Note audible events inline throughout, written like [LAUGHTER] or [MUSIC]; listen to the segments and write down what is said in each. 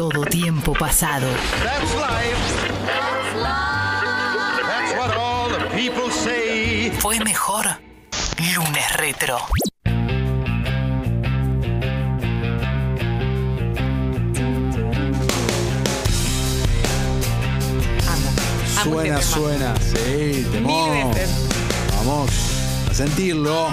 todo tiempo pasado. That's life. That's what all the people say. Fue mejor lunes retro. Suena, este suena. Sí, veces. Vamos a sentirlo.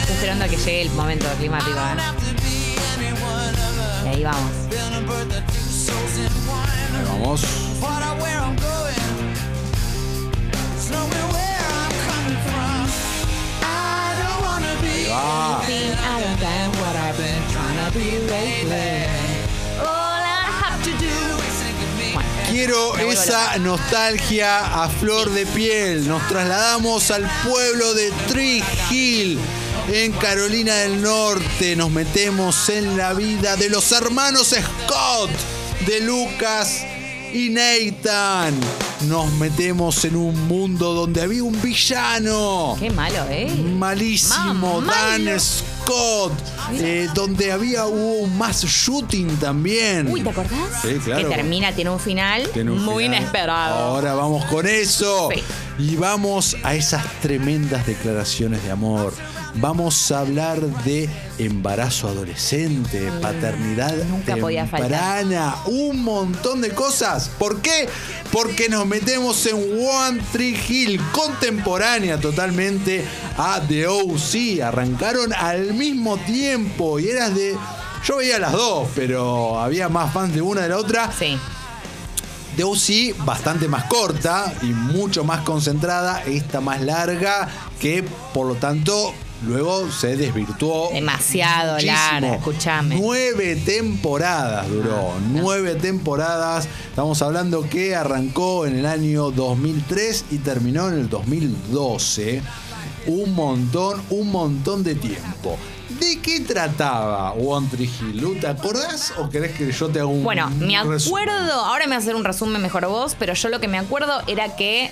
Estoy esperando a que llegue el momento climático. ¿eh? Y ahí vamos. Ahí vamos. Ahí va. Quiero esa nostalgia a flor de piel. Nos trasladamos al pueblo de Tree Hill, en Carolina del Norte. Nos metemos en la vida de los hermanos Scott, de Lucas y Nathan. Nos metemos en un mundo donde había un villano. Qué malo, ¿eh? Malísimo, Ma- Dan. Scott. eh, donde había hubo un mass shooting también. Uy, ¿te acordás? Sí, claro. Que termina, tiene un final Tiene un muy final. inesperado. Ahora vamos con eso. Sí. Y vamos a esas tremendas declaraciones de amor. Vamos a hablar de embarazo adolescente, paternidad nunca temprana, un montón de cosas. ¿Por qué? Porque nos metemos en One Tree Hill, contemporánea totalmente a The OC. Arrancaron al mismo tiempo y eras de. Yo veía las dos, pero había más fans de una de la otra. Sí. The OC bastante más corta y mucho más concentrada, esta más larga, que por lo tanto luego se desvirtuó. Demasiado muchísimo. larga, escuchame. Nueve temporadas duró, nueve temporadas. Estamos hablando que arrancó en el año 2003 y terminó en el 2012. Un montón, un montón de tiempo. ¿De qué trataba One Tree Hill? ¿Te acordás o querés que yo te haga un Bueno, me resumen? acuerdo, ahora me voy a hacer un resumen mejor vos, pero yo lo que me acuerdo era que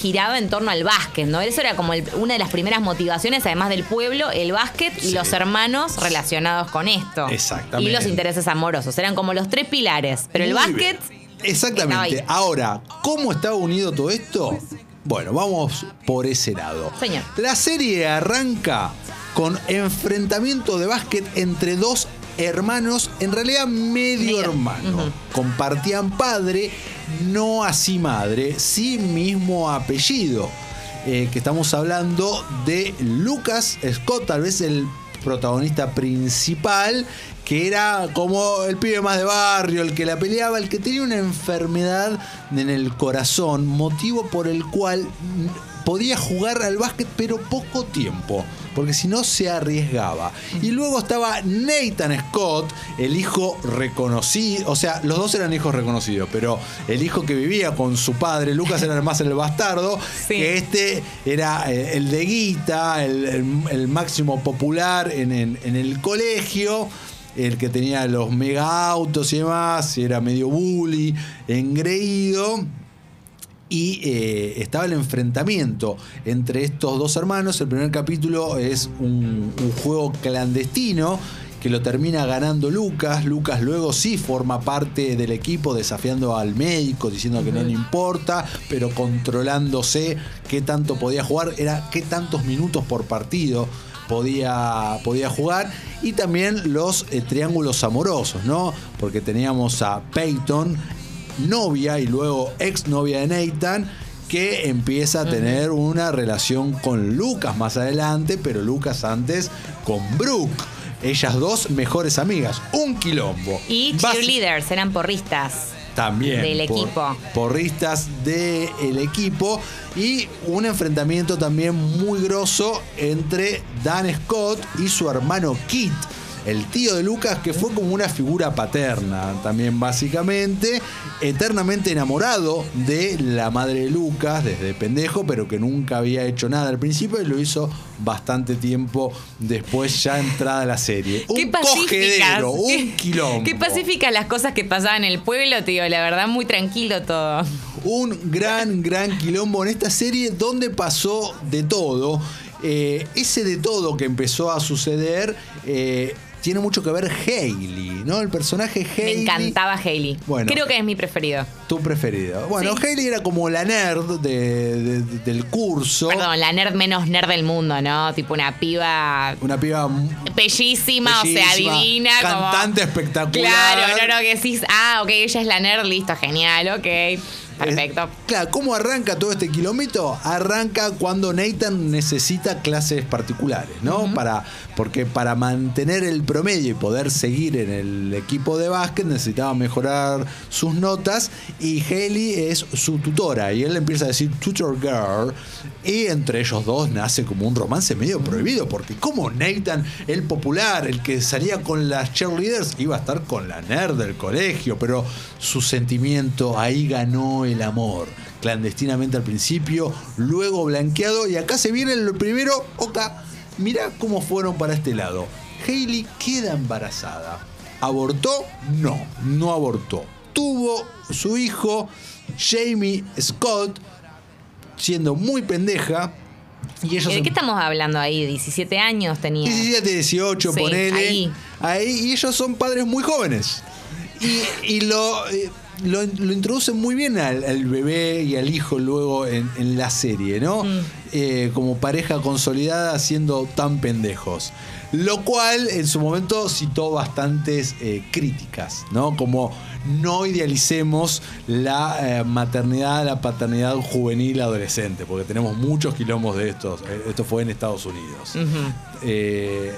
giraba en torno al básquet, ¿no? Eso era como el- una de las primeras motivaciones, además del pueblo, el básquet y Sí. los hermanos relacionados con esto. Exactamente. Y los intereses amorosos, eran como los tres pilares. Pero el Muy básquet... bien. Exactamente. Ahora, ¿cómo estaba unido todo esto? Bueno, vamos por ese lado. Señor. La serie arranca con enfrentamiento de básquet entre dos hermanos, en realidad medio Medio. hermano. Compartían padre, no así madre, sí mismo apellido. Eh, que estamos hablando de Lucas Scott, tal vez el protagonista principal, que era como el pibe más de barrio, el que la peleaba, el que tenía una enfermedad en el corazón, motivo por el cual podía jugar al básquet pero poco tiempo, porque si no se arriesgaba. Y luego estaba Nathan Scott, el hijo reconocido, o sea, los dos eran hijos reconocidos, pero el hijo que vivía con su padre, Lucas era más el bastardo, [LAUGHS] Sí. que este era eh, el de guita, el, el- el máximo popular en, en- en el colegio, el que tenía los mega autos y demás, y era medio bully, engreído. Y eh, estaba el enfrentamiento entre estos dos hermanos. El primer capítulo es un, juego clandestino que lo termina ganando Lucas. Lucas luego sí forma parte del equipo desafiando al médico, diciendo que no le importa, pero controlándose qué tanto podía jugar, era qué tantos minutos por partido podía, podía jugar. Y también los eh, triángulos amorosos, ¿no? Porque teníamos a Peyton, novia y luego ex novia de Nathan, que empieza a tener una relación con Lucas más adelante, pero Lucas antes con Brooke. Ellas dos mejores amigas, un quilombo. Y cheerleaders, eran porristas. también Del por- equipo. porristas del equipo y un enfrentamiento también muy grosso entre Dan Scott y su hermano Kit el tío de Lucas, que fue como una figura paterna también básicamente, eternamente enamorado de la madre de Lucas desde pendejo, pero que nunca había hecho nada al principio y lo hizo bastante tiempo después ya entrada la serie. Qué Un cogedero, un quilombo. Qué pacíficas las cosas que pasaban en el pueblo, tío. La verdad, muy tranquilo todo. un gran, gran quilombo en esta serie donde pasó de todo. Eh, ese de todo que empezó a suceder eh, tiene mucho que ver Hailey, ¿no? El personaje Me Hailey. encantaba Hailey. Bueno. Creo que es mi preferido. Tu preferido. Bueno, Sí. Hailey era como la nerd de- de- de- del curso. Perdón, la nerd menos nerd del mundo, ¿no? Tipo una piba Una piba bellísima, o sea, divina. cantante como... espectacular. Claro, no, no, que decís, ah, ok, ella es la nerd, listo, genial, ok. Perfecto. Claro, ¿cómo arranca todo este kilómetro? Arranca cuando Nathan necesita clases particulares, ¿no? para, porque para mantener el promedio y poder seguir en el equipo de básquet necesitaba mejorar sus notas y Haley es su tutora y él empieza a decir tutor girl y entre ellos dos nace como un romance medio prohibido porque como Nathan, el popular, el que salía con las cheerleaders, iba a estar con la nerd del colegio, pero su sentimiento ahí ganó el amor. Clandestinamente al principio, luego blanqueado y acá se viene el primero, oca, mirá cómo fueron para este lado. Hailey queda embarazada. ¿Abortó? No, no abortó. Tuvo su hijo, Jamie Scott, siendo muy pendeja. Y ellos ¿De qué estamos hablando ahí? 17 años tenía. 17, 18, Sí, ponele. ahí. Ahí, y ellos son padres muy jóvenes. Y, y lo, eh, lo, lo introducen muy bien al, al bebé y al hijo luego en, en la serie, ¿no? Mm. Eh, como pareja consolidada siendo tan pendejos. Lo cual en su momento citó bastantes eh, críticas, ¿no? Como no idealicemos la eh, maternidad, la paternidad juvenil adolescente, porque tenemos muchos quilombos de estos. Esto fue en Estados Unidos. Eh,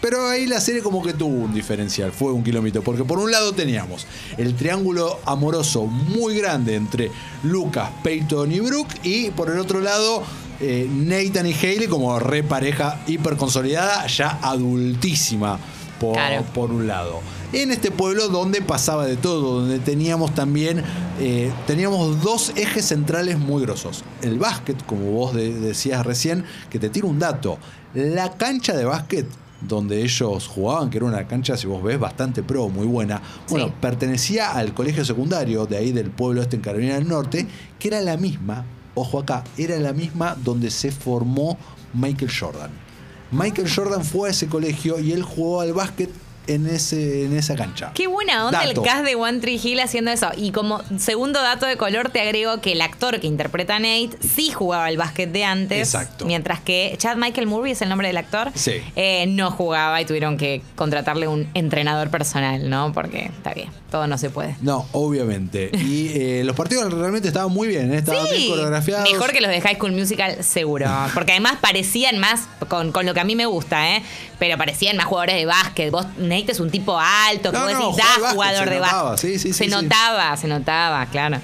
pero ahí la serie como que tuvo un diferencial, fue un kilómetro, porque por un lado teníamos el triángulo amoroso muy grande entre Lucas, Peyton y Brooke, y por el otro lado eh, Nathan y Haley como re pareja hiper consolidada, ya adultísima por, Claro. por un lado. En este pueblo donde pasaba de todo, donde teníamos también eh, teníamos dos ejes centrales muy grosos. El básquet, como vos de- decías recién, que te tiro un dato. La cancha de básquet donde ellos jugaban, que era una cancha, si vos ves, bastante pro, muy buena, bueno, Sí. pertenecía al colegio secundario de ahí del pueblo este en Carolina del Norte, que era la misma, ojo acá, era la misma donde se formó Michael Jordan. Michael Jordan fue a ese colegio y él jugó al básquet en, ese, en esa cancha. Qué buena onda Dato. el cast de One Tree Hill haciendo eso. Y como segundo dato de color, te agrego que el actor que interpreta a Nate sí jugaba al básquet de antes. Exacto. Mientras que Chad Michael Murray es el nombre del actor. Sí. eh, no jugaba y tuvieron que contratarle un entrenador personal, ¿no? Porque está bien, todo no se puede. No, obviamente. Y eh, [LAUGHS] los partidos realmente estaban muy bien, ¿eh? estaban bien coreografiados. mejor que los de High School Musical, seguro. [LAUGHS] Porque además parecían más, con, con lo que a mí me gusta, ¿eh? Pero parecían más jugadores de básquet. Vos, Nate es un tipo alto, que No, vos decís, da jugador se de notaba, básquet. sí, sí, se sí, notaba, se notaba, claro.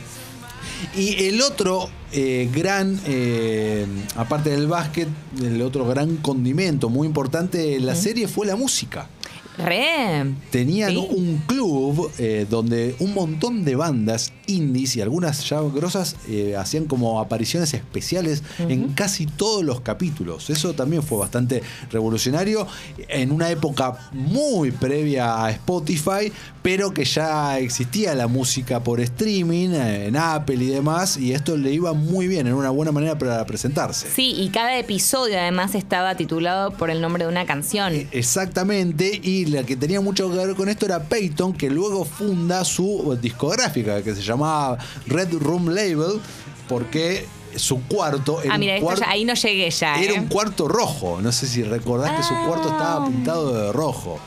Y el otro eh, gran, eh, aparte del básquet, el otro gran condimento muy importante de la serie fue la música. Re. Tenían un club eh, donde un montón de bandas indies y algunas ya grosas eh, hacían como apariciones especiales en casi todos los capítulos. Eso también fue bastante revolucionario en una época muy previa a Spotify, pero que ya existía la música por streaming eh, en Apple y demás, y esto le iba muy bien, era una buena manera para presentarse. Sí, y cada episodio además estaba titulado por el nombre de una canción. Exactamente, y la que tenía mucho que ver con esto era Peyton, que luego funda su discográfica, que se llamaba Red Room Label, porque su cuarto era, ah, mira, ya- ahí no llegué ya. era ¿eh? un cuarto rojo. No sé si recordás que su cuarto estaba Ah. pintado de rojo.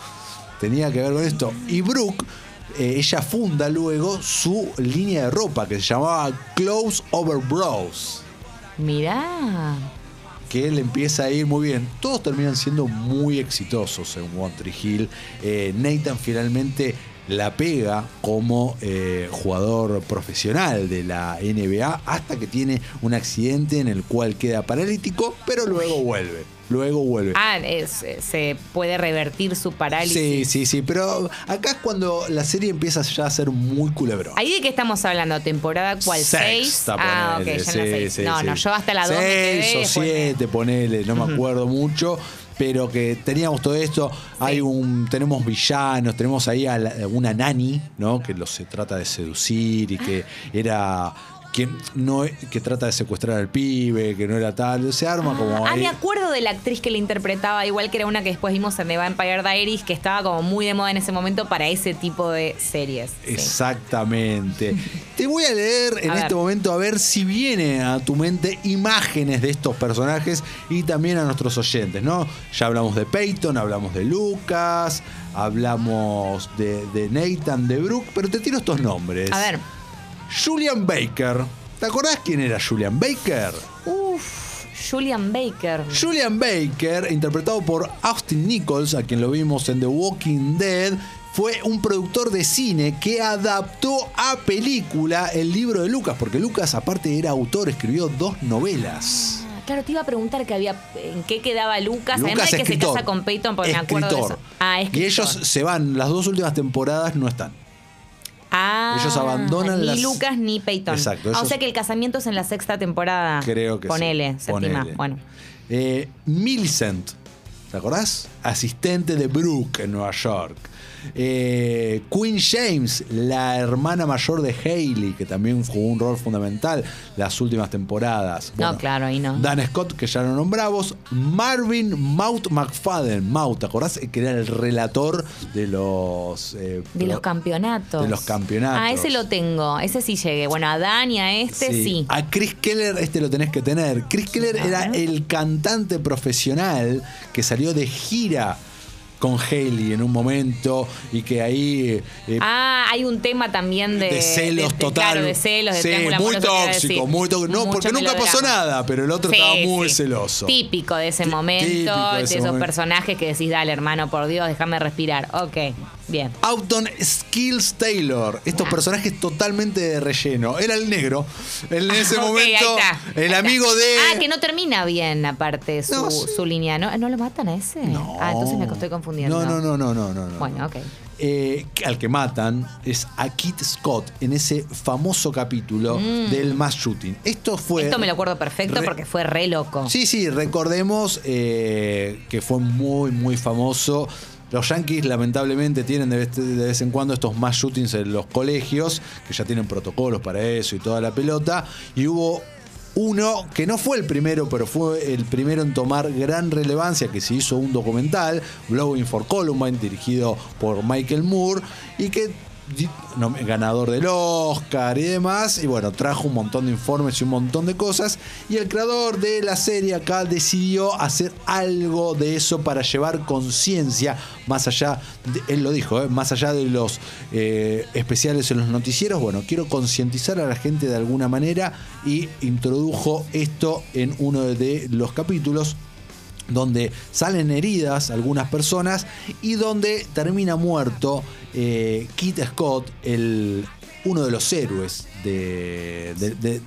Tenía que ver con esto. Y Brooke, eh, ella funda luego su línea de ropa que se llamaba Close Over Bros Mirá. que le empieza a ir muy bien. Todos terminan siendo muy exitosos en One Tree Hill. Eh, Nathan finalmente la pega como eh, jugador profesional de la NBA hasta que tiene un accidente en el cual queda paralítico, pero luego vuelve. Luego vuelve. Ah, es- se puede revertir su parálisis. Sí, sí, sí, pero acá es cuando la serie empieza ya a ser muy culebrón. ¿Ahí de qué estamos hablando? ¿Temporada cuál? ¿Seis? Ah, ok, ya en la sí, seis. sí, no, sí. no, yo hasta la dos me quedé. Seis o me- siete, ponele, no me acuerdo mucho. Pero que teníamos todo esto, hay un, tenemos villanos, tenemos ahí a la- una nani, ¿no? Que los se trata de seducir y que era que no que trata de secuestrar al pibe, que no era tal, se arma como Ah, ahí. me acuerdo de la actriz que la interpretaba, igual que era una que después vimos en The Vampire Diaries, que estaba como muy de moda en ese momento para ese tipo de series. Sí. Exactamente. [LAUGHS] Te voy a leer en A este ver. momento a ver si viene a tu mente imágenes de estos personajes y también a nuestros oyentes, ¿no? Ya hablamos de Peyton, hablamos de Lucas, hablamos de, de Nathan, de Brooke, pero te tiro estos nombres. A ver. Julian Baker. ¿Te acordás quién era Julian Baker? Uf, Julian Baker. Julian Baker, interpretado por Austin Nichols, a quien lo vimos en The Walking Dead, fue un productor de cine que adaptó a película el libro de Lucas, porque Lucas aparte era autor, escribió dos novelas. Ah, Claro, te iba a preguntar que había en qué quedaba Lucas, además Lucas de que escritor. se casa con Peyton, porque me acuerdo de Escritor. eso. Ah, Y escritor. ellos se van, las dos últimas temporadas no están. Ah, ellos abandonan ni las- Lucas ni Peyton. Exacto, Ah, o sea que el casamiento es en la sexta temporada. Creo que Ponele, sí. séptima. Ponele. Bueno. Eh, Millicent, ¿te acordás? Asistente de Brooke en Nueva York. Eh, Queen James, la hermana mayor de Hailey, que también jugó un rol fundamental las últimas temporadas. No, claro, ahí no. Dan Scott, que ya lo nombramos. Marvin Maut McFadden. Maut, ¿te acordás? Que era el relator de los... eh, De los campeonatos. de los campeonatos. Ah, ese lo tengo. Ese sí llegué. Bueno, a Dan y a este sí. A Chris Keller, este lo tenés que tener. Chris Keller era el cantante profesional que salió de gira con Haley en un momento y que ahí eh, Ah, hay un tema también de, de celos de- total. Claro, de celos, de sí, muy tóxico, muy tóxico. No, Mucho porque nunca pasó nada, pero el otro Sí, estaba muy sí. celoso. Típico de ese momento, de de, ese esos momento. personajes que decís, dale, hermano, por Dios, déjame respirar. Ok, bien. Autumn Skills Taylor, estos Ah. personajes totalmente de relleno. Era el negro. En [LAUGHS] ese Ah, momento, ahí está, el amigo de. Ah, que no termina bien, aparte, su, No, su línea. ¿No, ¿No lo matan a ese? No. Ah, entonces me estoy confundiendo. No, no, no, no, no, no. no. Bueno, ok. Eh, al que matan es a Kit Scott en ese famoso capítulo del mass shooting. Esto fue. Mm. Esto me lo acuerdo perfecto Re- porque fue re loco. Sí, sí, recordemos eh, que fue muy, muy famoso. Los Yankees lamentablemente tienen de vez, en cuando estos mass shootings en los colegios, que ya tienen protocolos para eso y toda la pelota. Y hubo uno que no fue el primero, pero fue el primero en tomar gran relevancia, que se hizo un documental, Blowing for Columbine, dirigido por Michael Moore, y que ganador del Oscar y demás, y bueno, trajo un montón de informes y un montón de cosas, y el creador de la serie acá decidió hacer algo de eso para llevar conciencia, más allá, él lo dijo, ¿eh? más allá de los eh, especiales en los noticieros, bueno, quiero concientizar a la gente de alguna manera y introdujo esto en uno de los capítulos donde salen heridas algunas personas y donde termina muerto eh, Kit Scott, el, uno de los héroes de, de- de-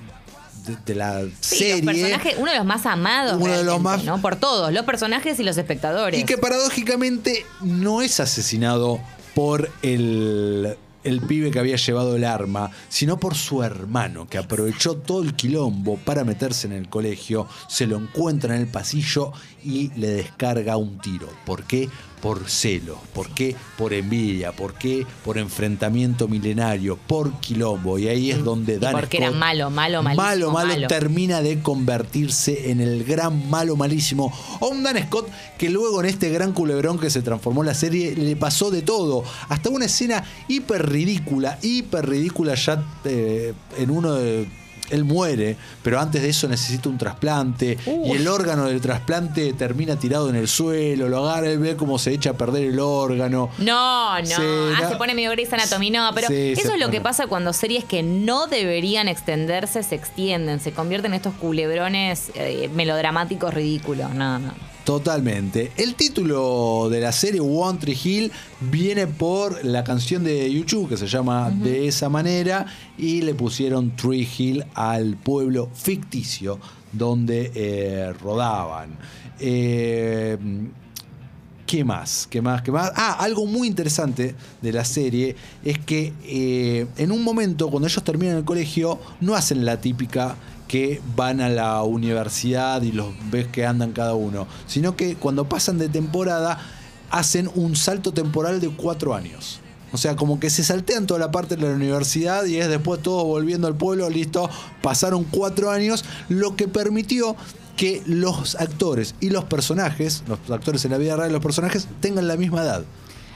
de- de la Sí, serie. los uno de los más amados. Uno de los más- ¿no? Por todos, los personajes y los espectadores. Y que paradójicamente no es asesinado por el, el pibe que había llevado el arma, sino por su hermano, que aprovechó todo el quilombo para meterse en el colegio, se lo encuentra en el pasillo y le descarga un tiro. ¿Por qué? Por celo. ¿Por qué? Por envidia. ¿Por qué? Por enfrentamiento milenario. Por quilombo. Y ahí es donde Y Dan porque era malo, malo, malísimo, Malo, malo, malo. termina de convertirse en el gran malo malísimo. O un Dan Scott que luego en este gran culebrón que se transformó la serie le pasó de todo. Hasta una escena hiper ridícula, hiper ridícula ya eh, en uno de... Él muere, pero antes de eso necesita un trasplante y el órgano del trasplante termina tirado en el suelo, lo agarra, él ve cómo se echa a perder el órgano. No, no. Sí, ah, se pone medio Grey's Anatomy. No, pero Sí, eso se es lo pone. que pasa cuando series que no deberían extenderse se extienden. Se convierten en estos culebrones eh, melodramáticos ridículos. No, no. Totalmente. El título de la serie One Tree Hill viene por la canción de YouTube que se llama De esa manera y le pusieron Tree Hill al pueblo ficticio donde eh, rodaban. Eh, ¿Qué más? ¿Qué más? ¿Qué más? Ah, algo muy interesante de la serie es que eh, en un momento, cuando ellos terminan el colegio, no hacen la típica que van a la universidad y los ves que andan cada uno, sino que cuando pasan de temporada hacen un salto temporal de cuatro años. O sea, como que se saltean toda la parte de la universidad y es después todos volviendo al pueblo, listo, pasaron cuatro años, lo que permitió que los actores y los personajes, los actores en la vida real y los personajes, tengan la misma edad.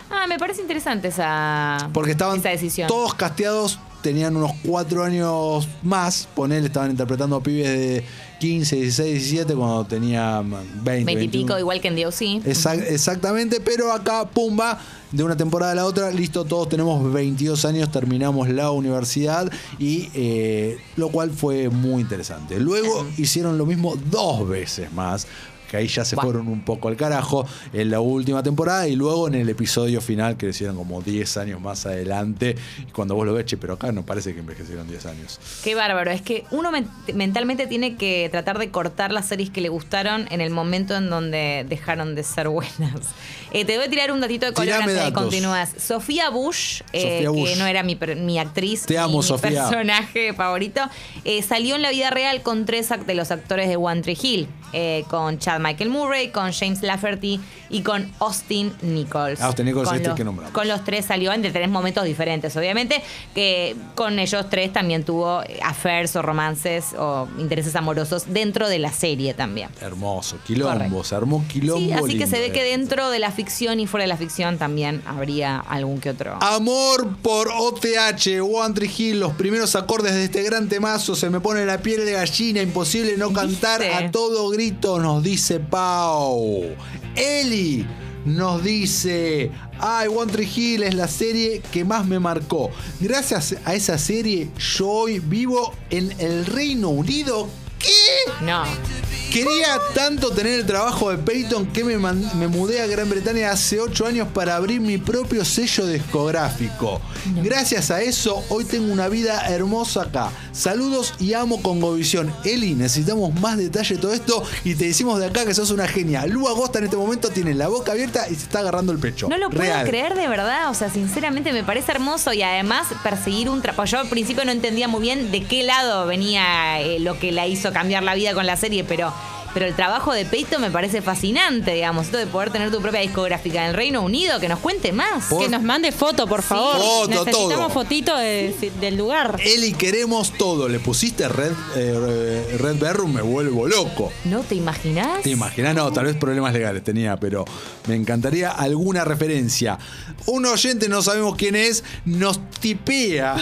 Ah, me parece interesante esa, Porque estaban esa decisión. todos casteados, tenían unos cuatro años más, ponele, estaban interpretando a pibes de 15, 16, 17 cuando tenían 20. 20 y 21. pico, igual que en DOC. Exac- exactamente, pero acá, pumba, de una temporada a la otra, listo, todos tenemos 22 años, terminamos la universidad y eh, lo cual fue muy interesante. Luego hicieron lo mismo dos veces más. Que ahí ya se fueron un poco al carajo en la última temporada y luego en el episodio final que hicieron como 10 años más adelante. Y cuando vos lo ves, che, pero acá no parece que envejecieron 10 años. Qué bárbaro. Es que uno men- mentalmente tiene que tratar de cortar las series que le gustaron en el momento en donde dejaron de ser buenas. [LAUGHS] Eh, te voy a tirar un datito de color Tirame antes de datos. continúas. Sofía Bush, eh, Sofía Bush. que no era mi, actriz, Te amo, mi Sofía. personaje favorito, eh, salió en la vida real con tres de los actores de One Tree Hill. Eh, con Chad Michael Murray, con James Lafferty y con Austin Nichols. Austin Nichols, Con este los- que nombramos. Con los tres salió en de tres momentos diferentes, obviamente. Que con ellos tres también tuvo affairs o romances o intereses amorosos dentro de la serie también. Hermoso, quilombo, Correcto. se armó quilombo. Sí, así que se ve que dentro de la ficción y fuera de la ficción también habría algún que otro. Amor por OTH, One Tree Hill, los primeros acordes de este gran temazo, se me pone la piel de gallina, imposible no cantar a todo grito, nos dice Pau. Eli nos dice, ay, One Tree Hill es la serie que más me marcó. Gracias a esa serie, yo hoy vivo en el Reino Unido. ¿Qué? No. Quería tanto tener el trabajo de Peyton que me, me mudé a Gran Bretaña hace 8 años para abrir mi propio sello discográfico. Gracias a eso, hoy tengo una vida hermosa acá. Saludos y amo con Govisión. Eli, necesitamos más detalle de todo esto y te decimos de acá que sos una genia. Lu Agosta en este momento tiene la boca abierta y se está agarrando el pecho. No lo puedo Real. creer de verdad, o sea, sinceramente me parece hermoso y además perseguir un trabajo. Yo al principio no entendía muy bien de qué lado venía eh, lo que la hizo cambiar la vida con la serie, pero, pero el trabajo de Peito me parece fascinante, digamos, esto de poder tener tu propia discográfica en el Reino Unido, que nos cuente más. Por- Que nos mande foto, por favor. Foto, Necesitamos todo. fotito de- del lugar. Eli, queremos todo. Le pusiste Red, eh, Red Bedroom, me vuelvo loco. ¿No te imaginas? ¿Te imaginas? No, tal vez problemas legales tenía, pero me encantaría alguna referencia. Un oyente, no sabemos quién es, nos tipea,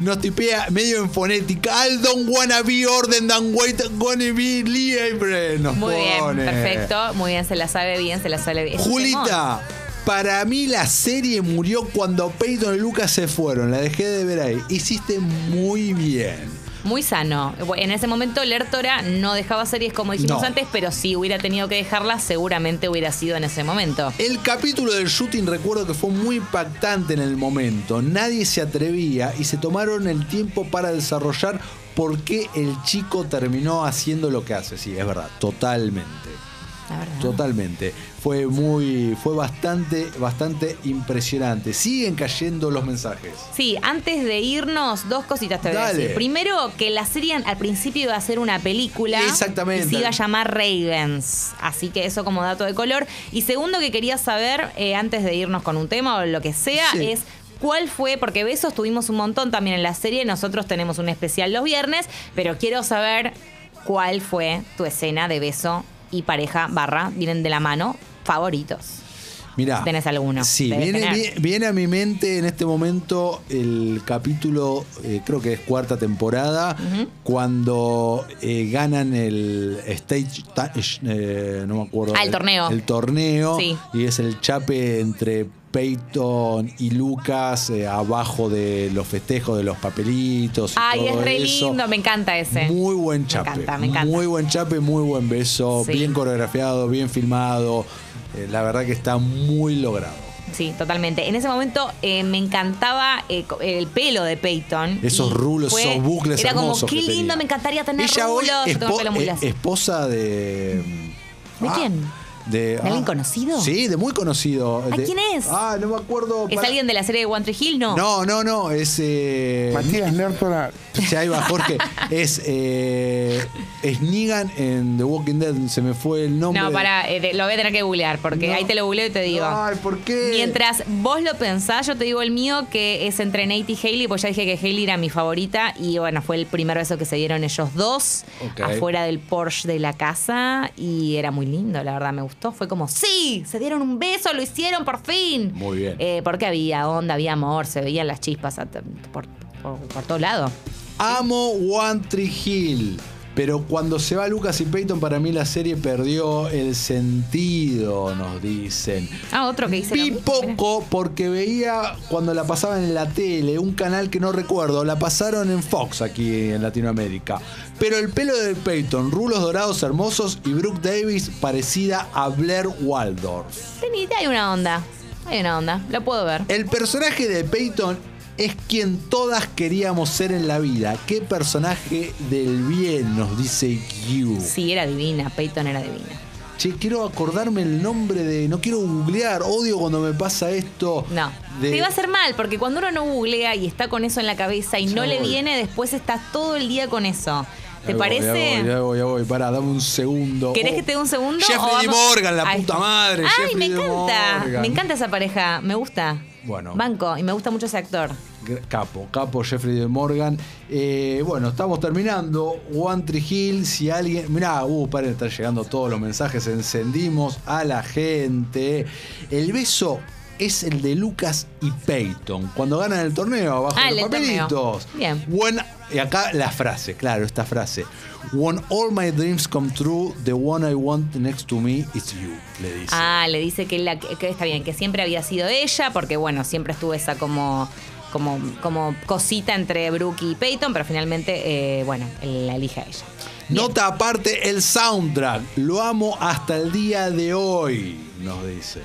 nos tipea medio en fonética. I don't wanna be orden than wait, gonna be libre. Nos Muy pone. bien, perfecto. Muy bien, se la sabe bien, se la sabe bien. Julita, para mí la serie murió cuando Peyton y Lucas se fueron. La dejé de ver ahí. Hiciste muy bien. Muy sano. En ese momento Lertora no dejaba series como dijimos No. antes, pero si hubiera tenido que dejarlas, seguramente hubiera sido en ese momento. El capítulo del shooting recuerdo que fue muy impactante en el momento. Nadie se atrevía y se tomaron el tiempo para desarrollar por qué el chico terminó haciendo lo que hace. Sí, es verdad, totalmente. La verdad. Totalmente. Fue muy. fue bastante, bastante impresionante. Siguen cayendo los mensajes. Sí, antes de irnos, dos cositas te voy a decir. Primero, que la serie al principio iba a ser una película. Exactamente. Y se iba a llamar Ravens. Así que eso como dato de color. Y segundo, que quería saber, eh, antes de irnos con un tema o lo que sea, Sí. es. ¿Cuál fue? Porque besos tuvimos un montón también en la serie. Nosotros tenemos un especial los viernes, pero quiero saber cuál fue tu escena de beso y pareja barra, vienen de la mano, favoritos. Mirá, ¿Tenés alguno? Sí, viene, tener. vi- viene a mi mente en este momento el capítulo, eh, creo que es cuarta temporada, cuando eh, ganan el stage, ta- eh, no me acuerdo. Ah, el torneo. El torneo. Sí. Y es el chape entre Peyton y Lucas eh, abajo de los festejos de los papelitos. y Ay, es re eso. lindo, me encanta ese. Muy buen chape. encanta, me encanta. Muy buen chape, muy buen beso. Sí. Bien coreografiado, bien filmado. Eh, la verdad que está muy logrado. Sí, totalmente. En ese momento eh, me encantaba eh, el pelo de Peyton. Esos rulos, fue- esos bucles Era como, qué lindo, tenía. me encantaría tener Ella hoy rulos. Tengo espo- pelo muy eh, esposa de. ¿De Ah, quién? De, alguien conocido? Sí, de muy conocido. ¿Ah, De- quién es? Ah, no me acuerdo. ¿Es para- alguien de la serie de One Tree Hill? No. No, no, no. Es. Eh, Matías Lertora. Ahí va Jorge. Es. Eh, es Negan en The Walking Dead. Se me fue el nombre. No, para, lo voy a tener que googlear porque No. ahí te lo googleo y te digo. Ay, ¿por qué? Mientras vos lo pensás, yo te digo el mío que es entre Nate y Hailey, pues ya dije que Hailey era mi favorita y bueno, fue el primer beso que se dieron ellos dos Ok. afuera del Porsche de la casa y era muy lindo, la verdad me gustó. Fue como, sí, se dieron un beso, lo hicieron por fin. Muy bien. Eh, porque había onda, había amor, se veían las chispas a- por, por, por todo lado. Amo One Tree Hill. Pero cuando se va Lucas y Peyton, para mí la serie perdió el sentido, nos dicen. Ah, otro que dice. Vi poco porque veía cuando la pasaban en la tele, un canal que no recuerdo, la pasaron en Fox aquí en Latinoamérica. Pero el pelo de Peyton, rulos dorados hermosos y Brooke Davis parecida a Blair Waldorf. Hay una onda, hay una onda, lo puedo ver. El personaje de Peyton es quien todas queríamos ser en la vida. ¿Qué personaje del bien nos dice Q? Sí, era divina, Peyton era divina. Che, quiero acordarme el nombre de. No quiero googlear, odio cuando me pasa esto. No. de- Te iba a hacer mal, porque cuando uno no googlea y está con eso en la cabeza y Ya no le viene, después estás todo el día con eso. ¿Te Ya parece? Voy, ya voy, ya voy. Pará, dame un segundo. ¿Querés Oh, que te dé un segundo? Jeffrey o D. vamos- Morgan, la Ay. puta madre. Ay, Jeffrey me encanta. Me encanta esa pareja. Me gusta. Bueno. Banco. Y me gusta mucho ese actor. Capo, capo Jeffrey de Morgan. Eh, bueno, estamos terminando. One Tree Hill, si alguien. Mirá, uh, paren, están llegando todos los mensajes. Encendimos a la gente. El beso es el de Lucas y Peyton. Cuando ganan el torneo abajo Ah, los papelitos. Bien. When- y acá la frase, claro, esta frase. When all my dreams come true, the one I want next to me is you, le dice. Ah, le dice que, la, que está bien, que siempre había sido ella, porque bueno, siempre estuvo esa como, como, como cosita entre Brooke y Peyton, pero finalmente, eh, bueno, la elige a ella. Bien. Nota aparte, el soundtrack. Lo amo hasta el día de hoy, nos dice.